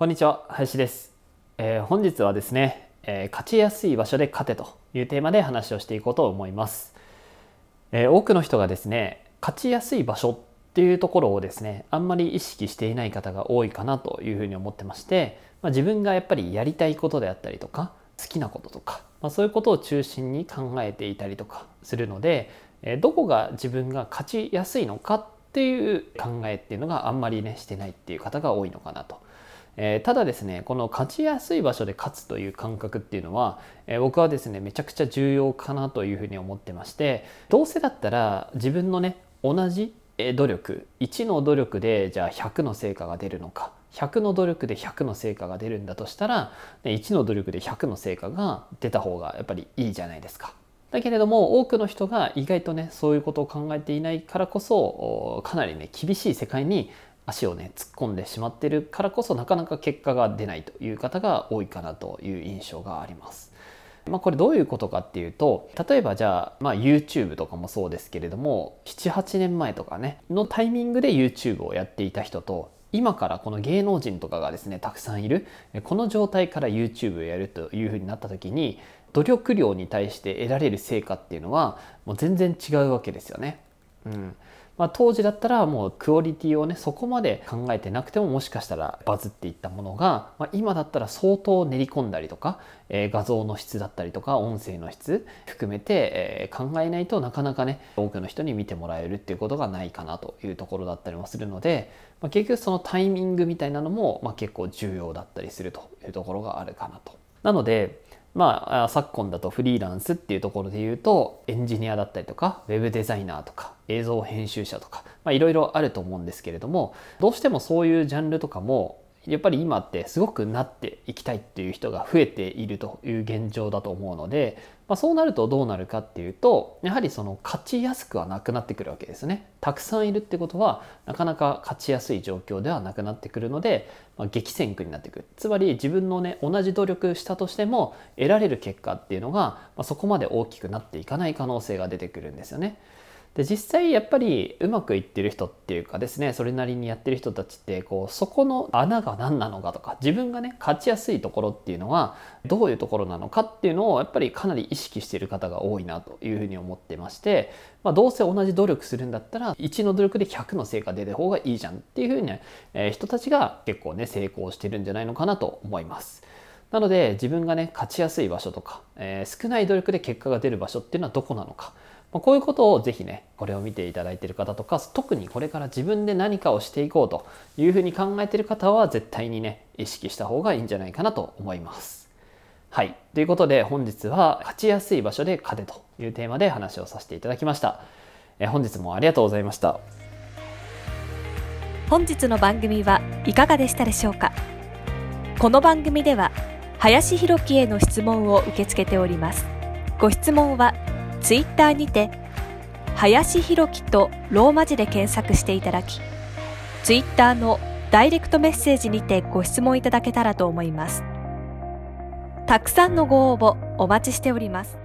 こんにちは林です、えー、本日はですね、えー、勝ちやすい場所で勝てというテーマで話をしていこうと思います、えー、多くの人がですね勝ちやすい場所っていうところをですねあんまり意識していない方が多いかなというふうに思ってまして、まあ、自分がやっぱりやりたいことであったりとか好きなこととか、まあ、そういうことを中心に考えていたりとかするので、えどこが自分が勝ちやすいのかっていう考えっていうのがあんまりねしてないっていう方が多いのかなと。えー、ただですねこの勝ちやすい場所で勝つという感覚っていうのは、えー、僕はですねめちゃくちゃ重要かなというふうに思ってましてどうせだったら自分のね同じ努力1の努力でじゃあ100の成果が出るのか100の努力で100の成果が出るんだとしたら1の努力で100の成果が出た方がやっぱりいいじゃないですか。だけれども多くの人が意外とねそういうことを考えていないからこそかなりね厳しい世界に足をね突っ込んでしまってるからこそなかなか結果が出ないという方が多いかなという印象があります。まあ、これどういうことかっていうと例えばじゃあ、まあ、YouTube とかもそうですけれども78年前とかねのタイミングで YouTube をやっていた人と今からこの芸能人とかがですねたくさんいるこの状態から YouTube をやるというふうになった時に努力量に対して得られる成果っていうのはもう全然違うわけですよね。うんまあ、当時だったらもうクオリティをねそこまで考えてなくてももしかしたらバズっていったものが、まあ、今だったら相当練り込んだりとか、えー、画像の質だったりとか音声の質含めて、えー、考えないとなかなかね多くの人に見てもらえるっていうことがないかなというところだったりもするので、まあ、結局そのタイミングみたいなのも、まあ、結構重要だったりするというところがあるかなと。なのでまあ、昨今だとフリーランスっていうところで言うとエンジニアだったりとかウェブデザイナーとか映像編集者とかいろいろあると思うんですけれどもどうしてもそういうジャンルとかもやっぱり今ってすごくなっていきたいっていう人が増えているという現状だと思うので、まあ、そうなるとどうなるかっていうとやはりその勝ちやすくはなくなってくるわけですね。たくさんいるってことはなかなか勝ちやすい状況ではなくなってくるので、まあ、激戦区になってくるつまり自分のね同じ努力したとしても得られる結果っていうのが、まあ、そこまで大きくなっていかない可能性が出てくるんですよね。で実際やっぱりうまくいってる人っていうかですねそれなりにやってる人たちってこうそこの穴が何なのかとか自分がね勝ちやすいところっていうのはどういうところなのかっていうのをやっぱりかなり意識してる方が多いなというふうに思ってまして、まあ、どうせ同じ努力するんだったら1の努力で100の成果出る方がいいじゃんっていうふうにね、えー、人たちが結構ね成功してるんじゃないのかなと思います。なので自分がね勝ちやすい場所とか、えー、少ない努力で結果が出る場所っていうのはどこなのか。まあ、こういうことをぜひねこれを見ていただいている方とか特にこれから自分で何かをしていこうというふうに考えている方は絶対にね意識した方がいいんじゃないかなと思います。はい。ということで本日は勝ちやすい場所で勝てというテーマで話をさせていただきました。え本日もありがとうございました。本日の番組はいかがでしたでしょうか？この番組では林弘樹への質問を受け付けております。ご質問はツイッターにて、林弘樹とローマ字で検索していただき、ツイッターのダイレクトメッセージにてご質問いただけたらと思います。たくさんのご応募お待ちしております。